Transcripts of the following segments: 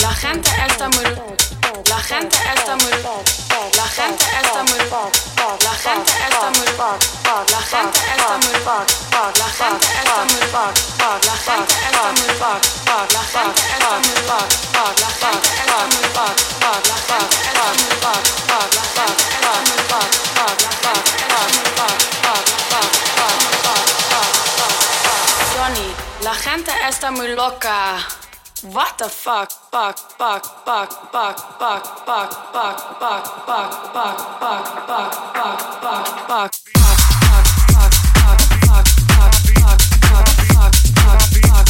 La gente está muy la gente está muy la gente está muy la gente está muy la gente está muy la gente está muy la gente está muy la gente está muy la gente está muy la gente está muy Johnny, la gente está muy loca. What the fuck? Fuck, fuck, fuck, fuck, fuck, fuck, fuck, fuck, fuck, fuck, fuck, fuck, fuck, fuck, fuck. my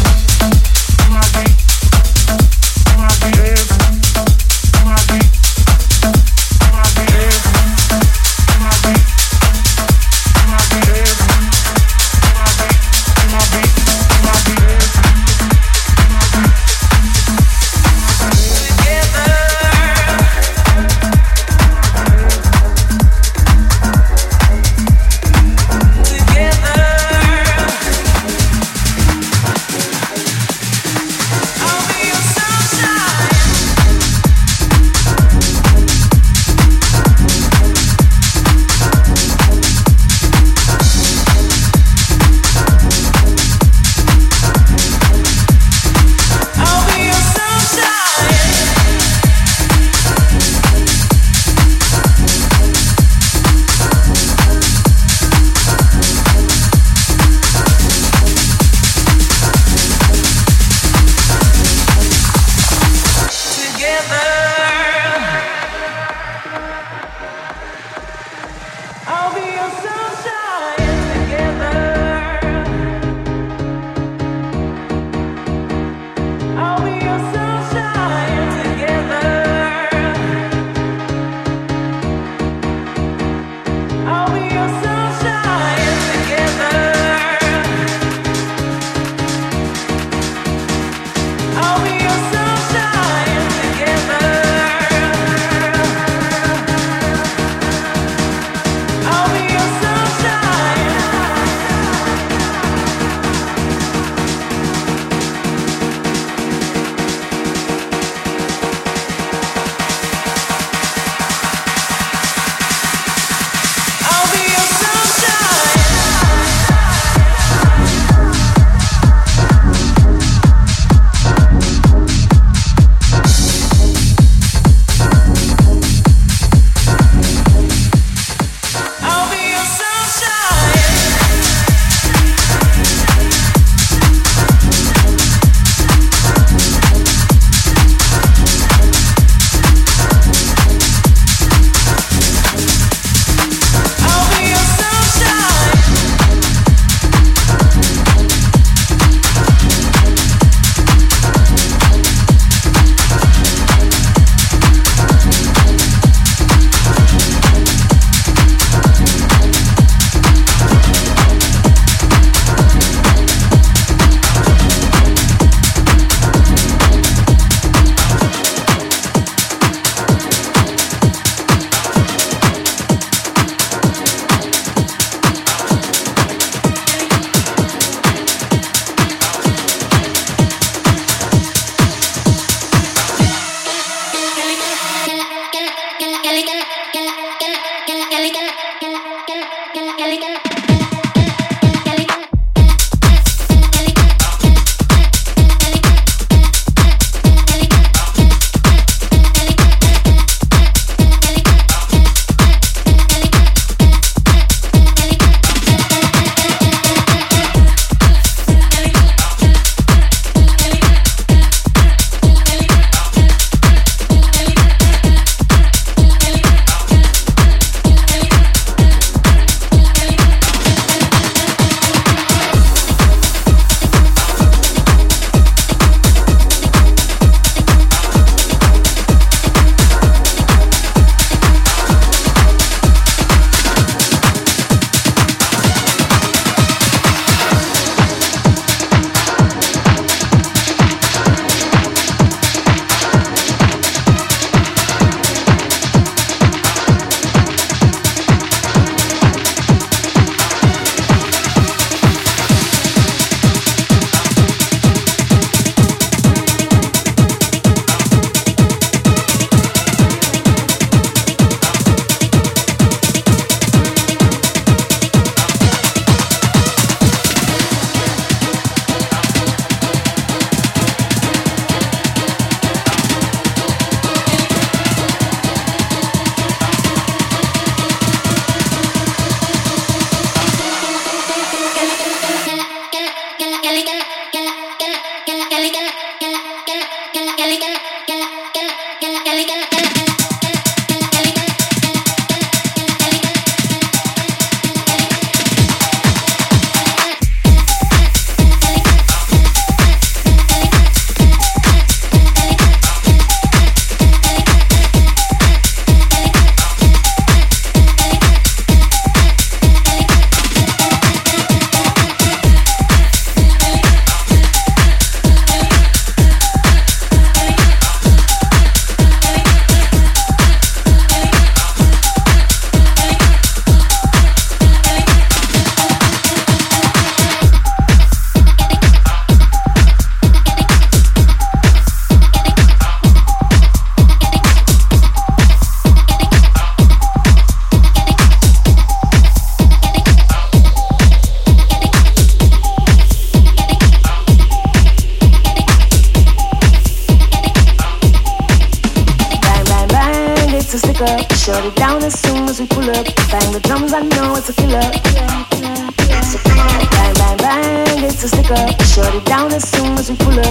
Down as soon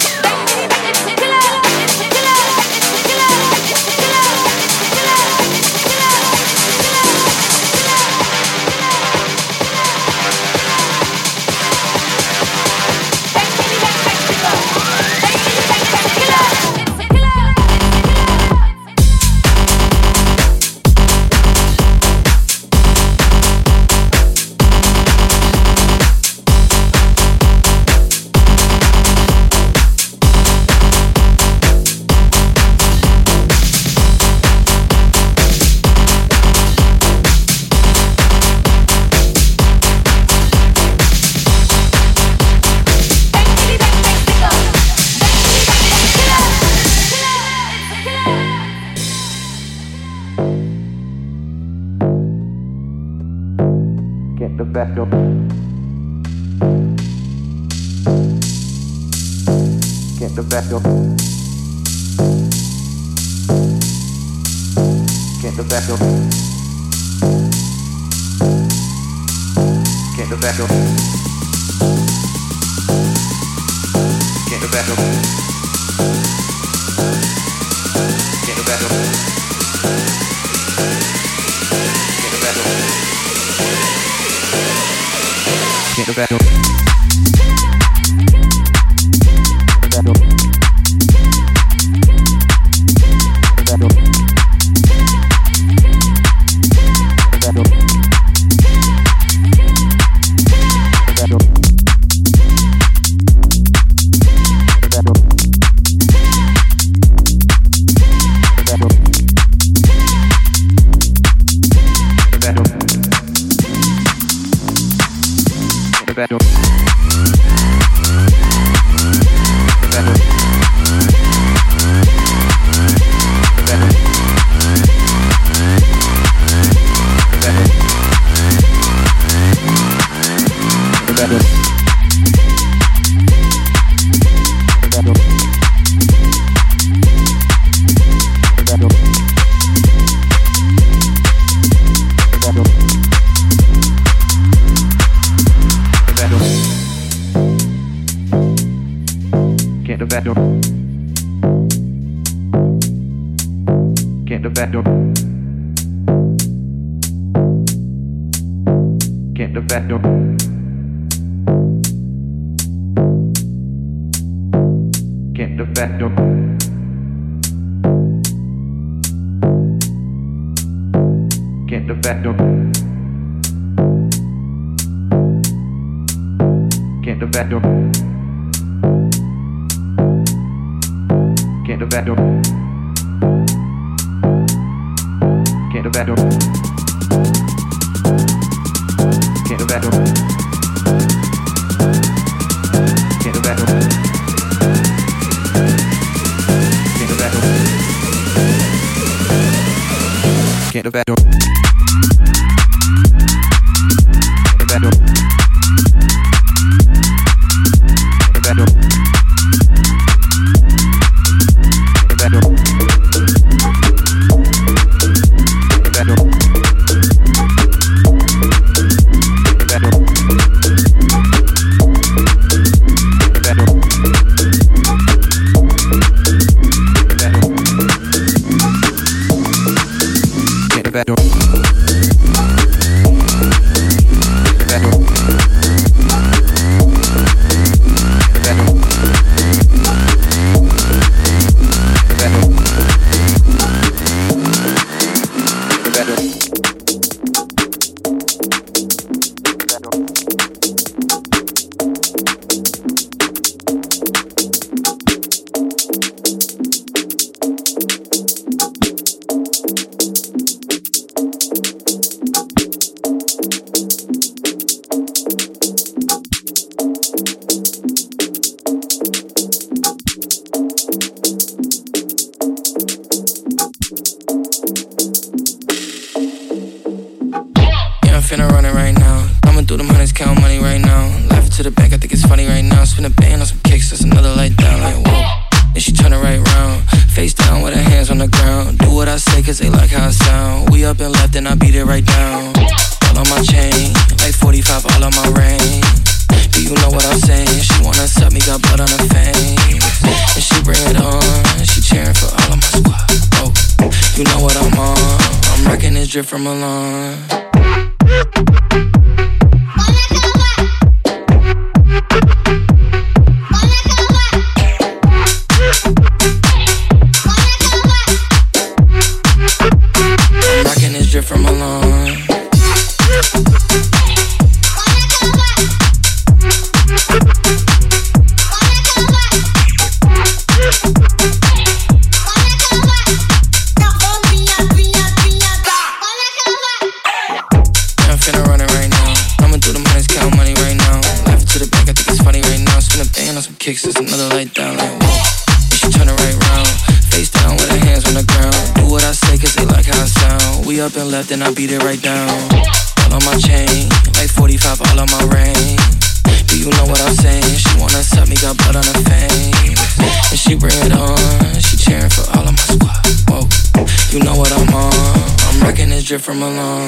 perfetto che perfetto che perfetto che perfetto che perfetto the back. can't abandon. from alone.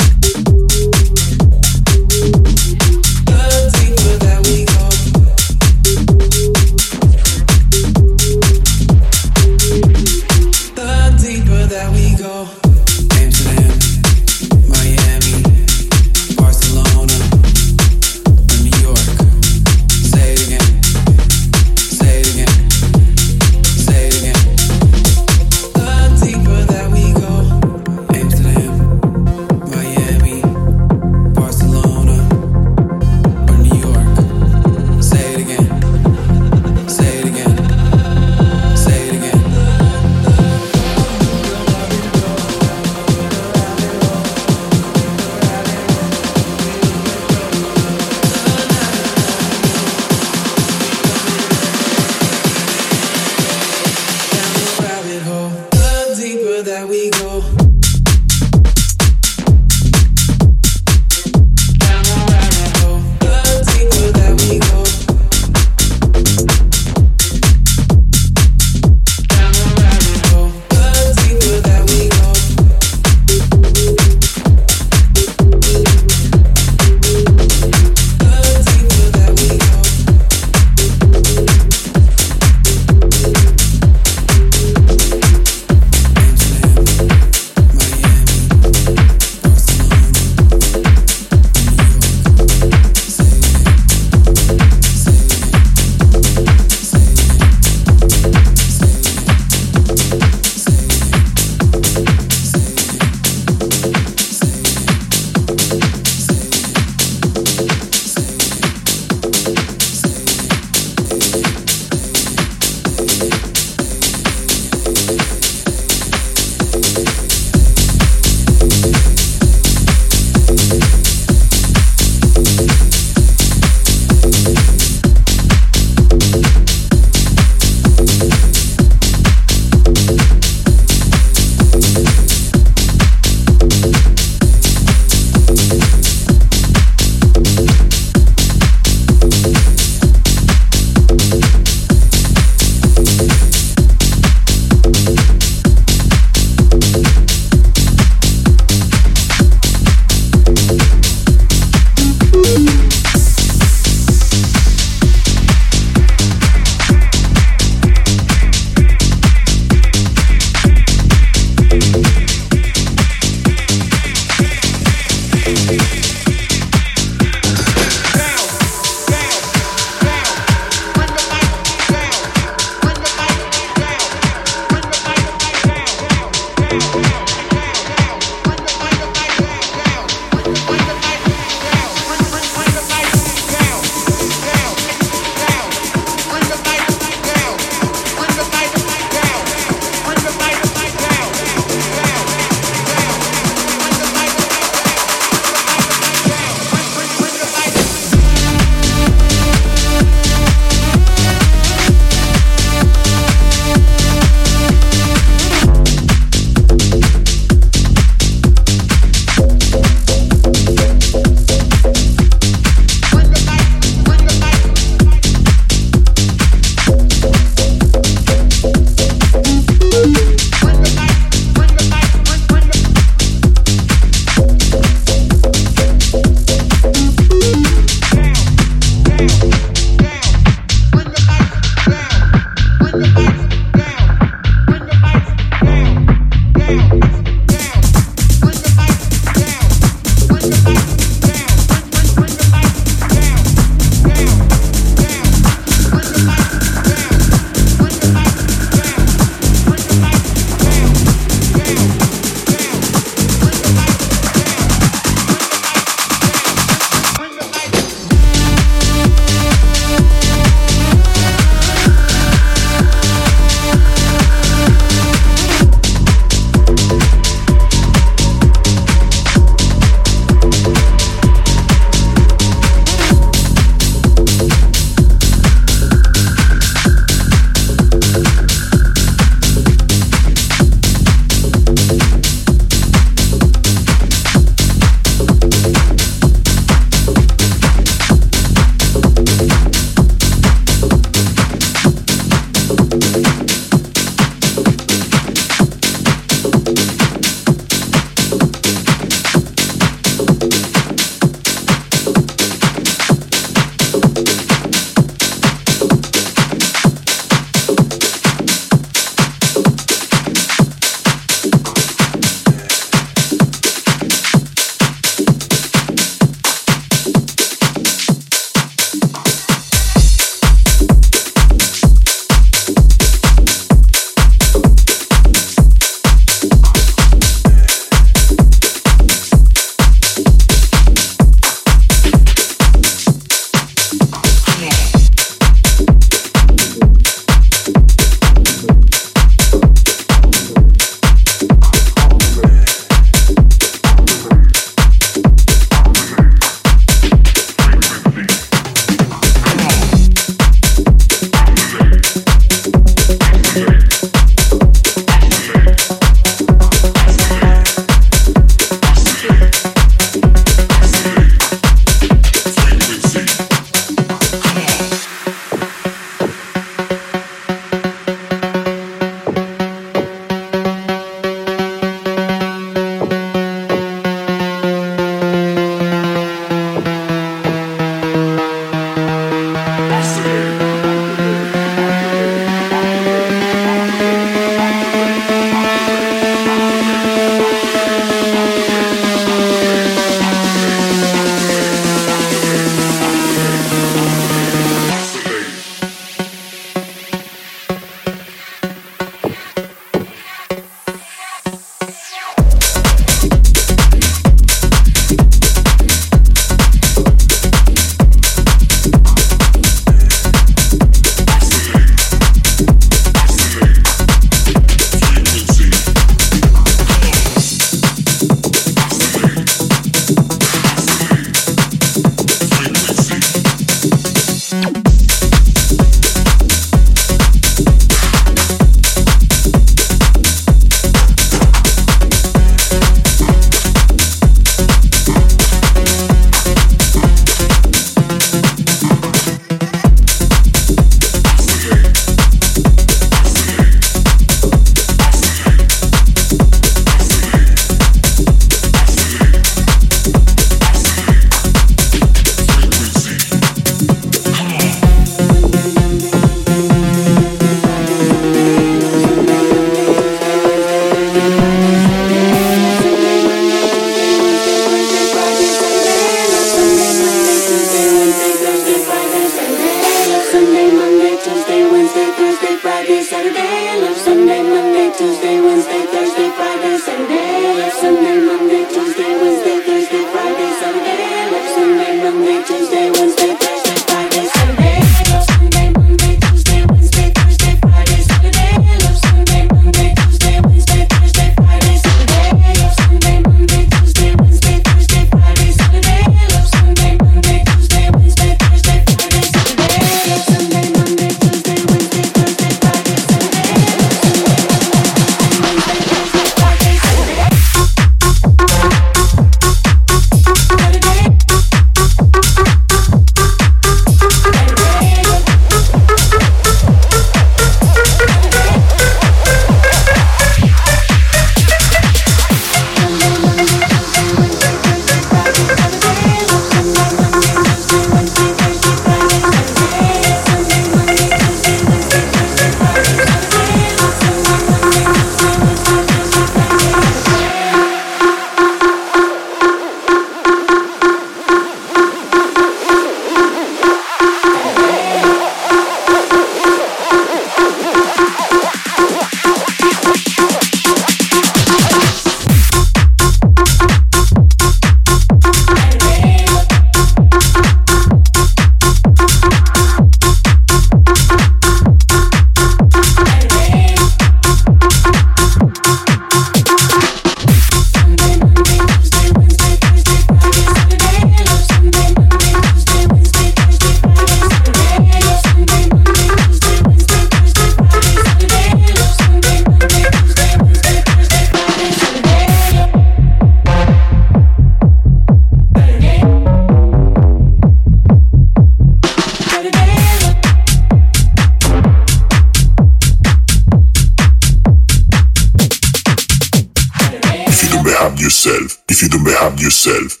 yourself.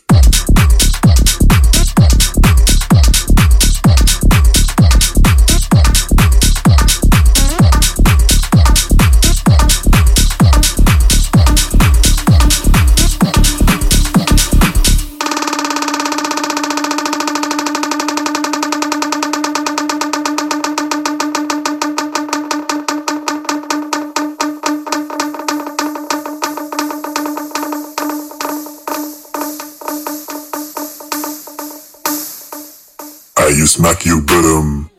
you smack your bottom um,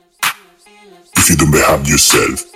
if you don't behave yourself.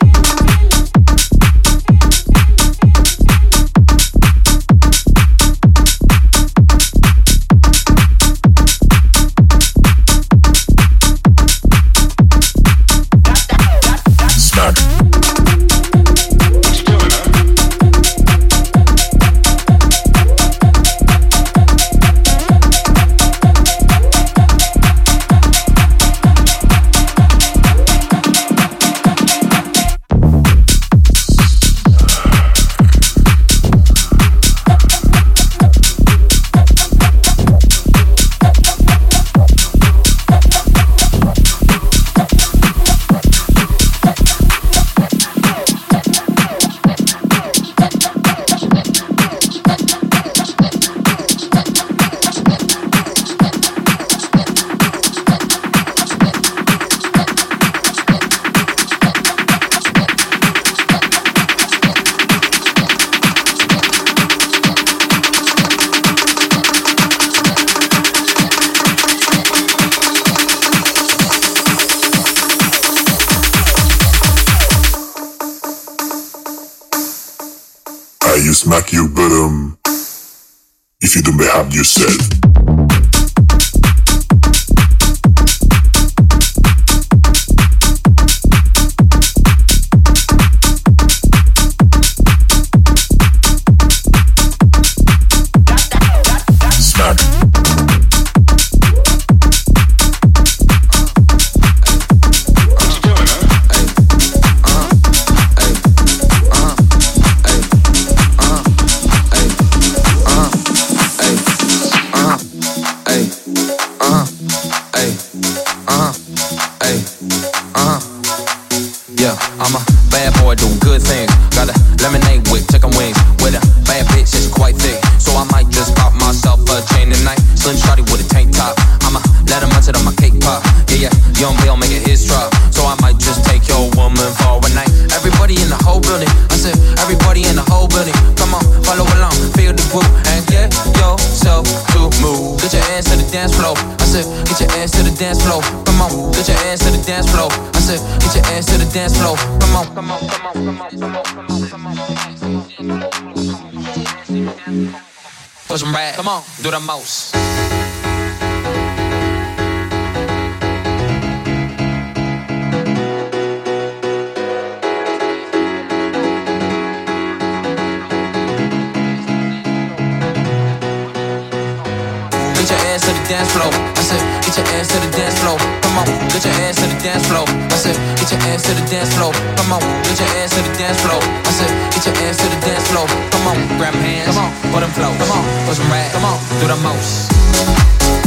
smack you bottom um, if you don't behave yourself. Dura Mouse. to the dance floor. I said, get your ass to the dance floor. Come on, get your ass to the dance floor. I said, get your ass to the dance floor. Come on, get your ass to the dance floor. I said, get your ass to the dance floor. Come on, grab hands, come on, put them flow, come on, put some rag, come on, do the most.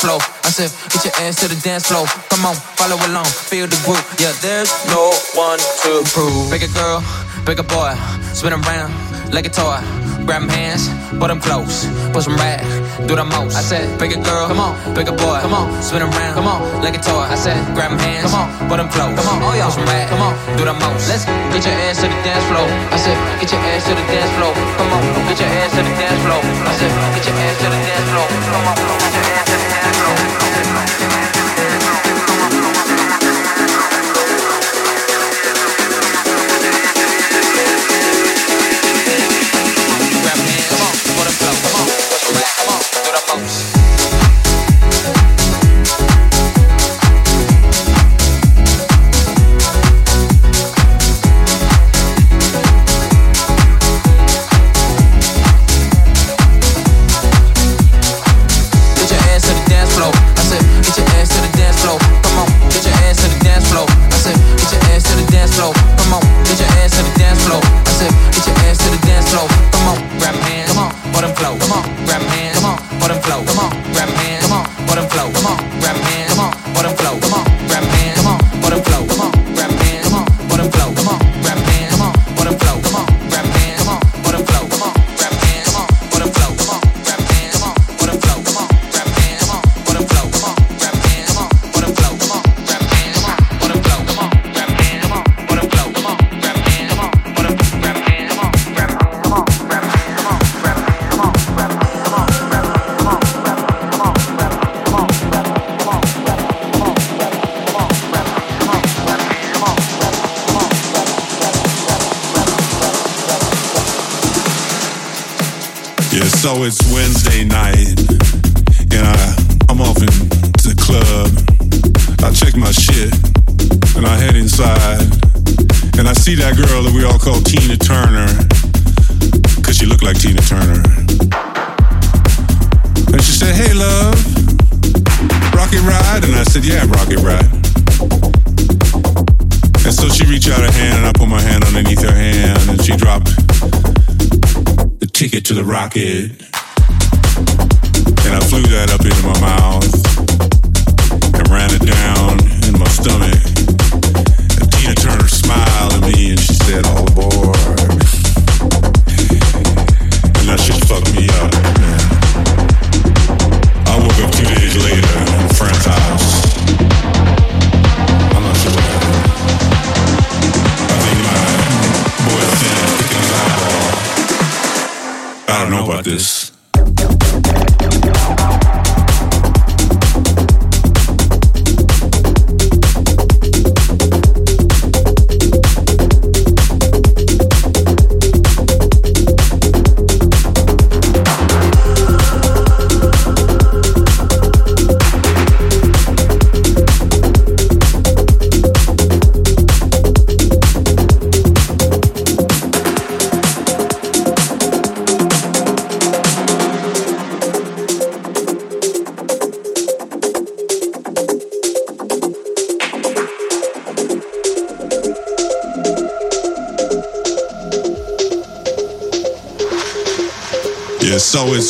flow. I said, get your ass to the dance floor. Come on, follow along, feel the groove. Yeah, there's no one to prove. Bigger girl, bigger boy, spin around like a toy. Grab hands, but I'm close. Push them right, do the most. I said, bigger girl, come on, bigger boy, come on, spin around, come on, like a toy. I said, grab hands, come on, but I'm close. Come on, oh y'all, them right, come on, do the most. Let's get your ass to the dance floor. I said, get your ass to the dance floor. Come on, get your ass to the dance floor. I said, get your ass to the dance floor. Come on, get your ass to the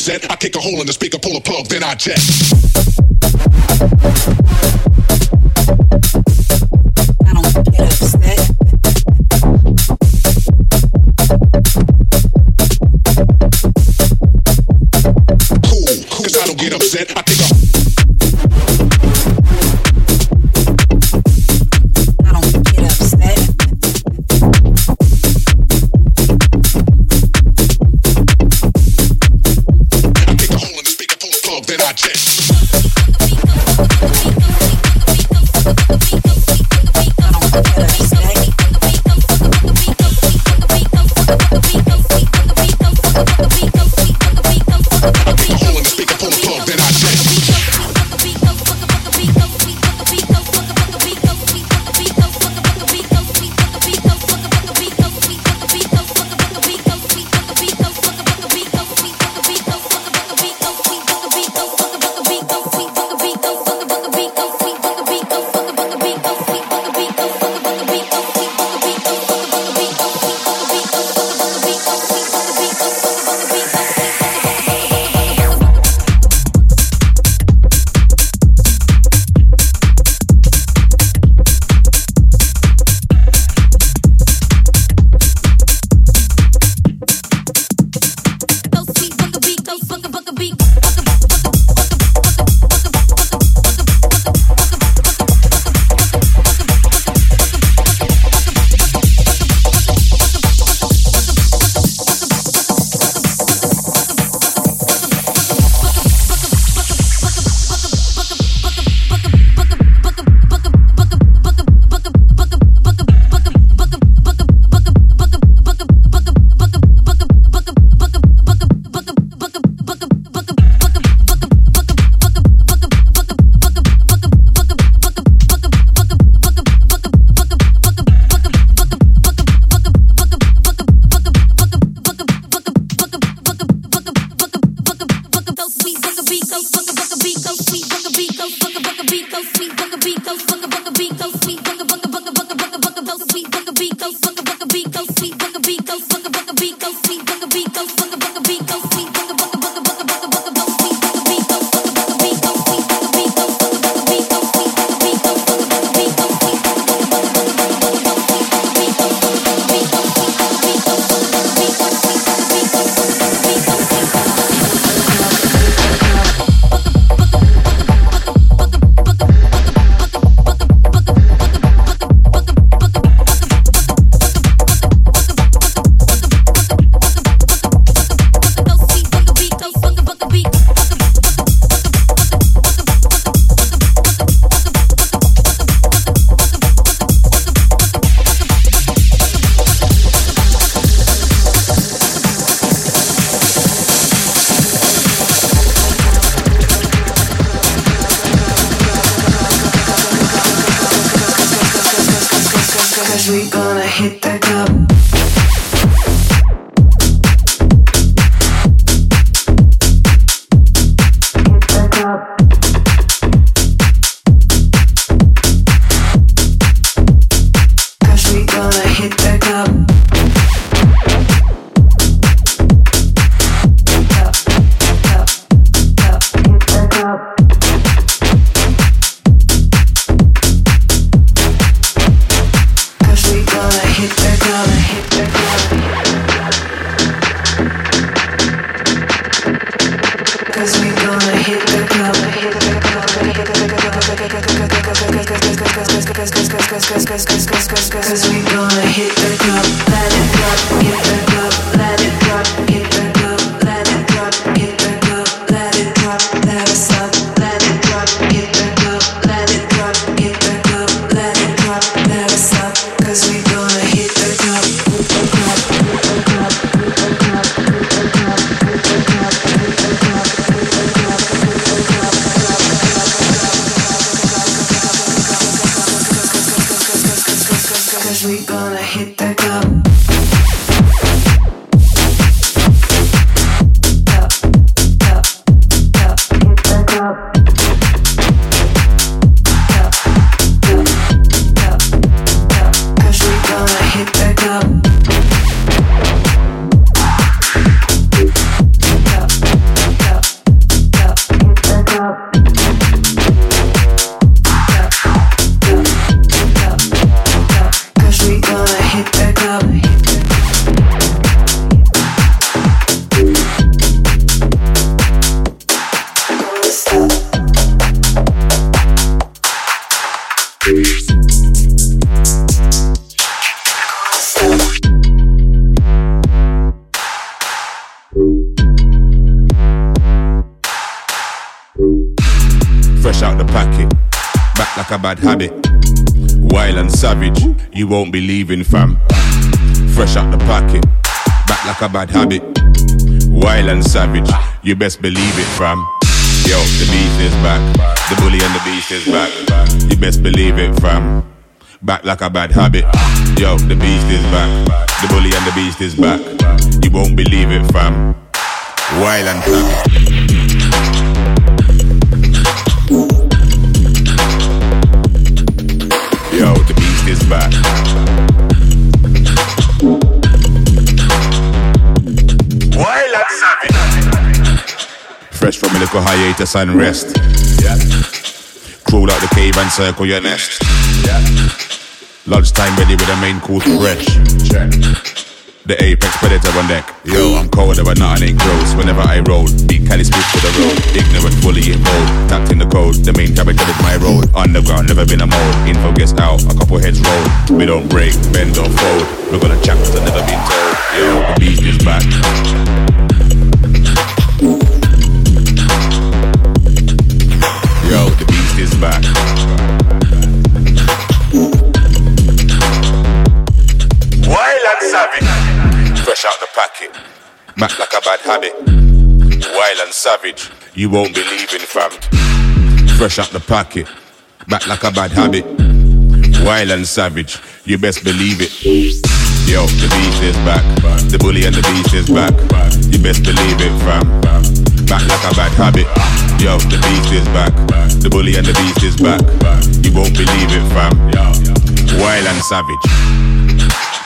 Upset. I kick a hole in the speaker, pull a plug, then I check. You won't be leaving, fam. Fresh out the pocket, back like a bad habit. Wild and savage, you best believe it, fam. Yo, the beast is back, the bully and the beast is back. You best believe it, fam. Back like a bad habit. Yo, the beast is back, the bully and the beast is back. You won't believe it, fam. Wild and savage. Back. Wild and savage. Fresh from a little hiatus and rest. Yeah. Crawl out the cave and circle your nest. Yeah. Lunchtime ready with a main course fresh. Check. The apex predator on deck. Yo, I'm colder, but nothing ain't gross. Whenever I roll, beat Cali speak for the road. Ignorant, fully involved. Tapped in the code. The main character is my role. Underground, never been a mode. Info gets out, a couple heads roll. We don't break, bend or fold. We're gonna chapters that never been told. Yo, the beast is back. Yo, the beast is back. Fresh out the packet. Back like a bad habit. Wild and savage. You won't believe in fam. Fresh out the packet. Back like a bad habit. Wild and savage. You best believe it. Yo, the beast is back. The bully and the beast is back. You best believe it, fam. Back like a bad habit. Yo, the beast is back. The bully and the beast is back. You won't believe it, fam. Wild and savage.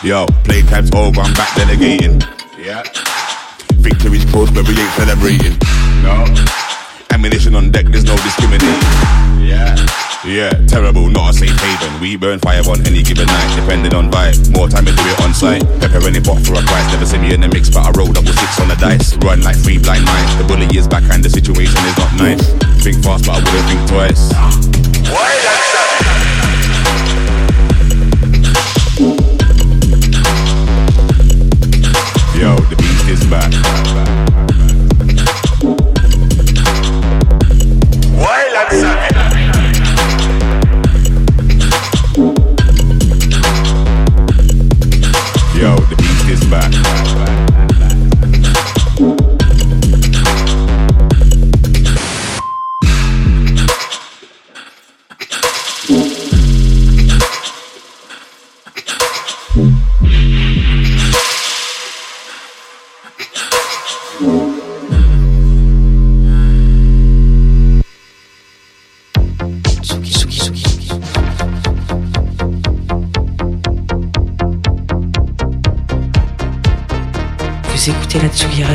Yo, playtime's over, I'm back delegating. Yeah. Victory's close, but we ain't celebrating. No. Ammunition on deck, there's no discriminating. Yeah. Yeah, terrible, not a safe haven. We burn fire on any given night, depending on vibe. More time to do it on site. Pepper any pot for a price. Never see me in the mix, but I roll double six on the dice. Run like three blind mice. The bully is back and the situation is not nice. Think fast, but I wouldn't think twice. Wild and Yo, the beast is back.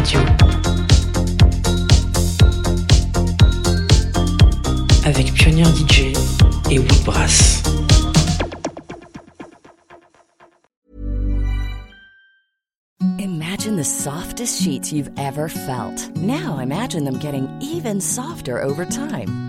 Radio avec Pioneer DJ et. Imagine the softest sheets you've ever felt. Now imagine them getting even softer over time.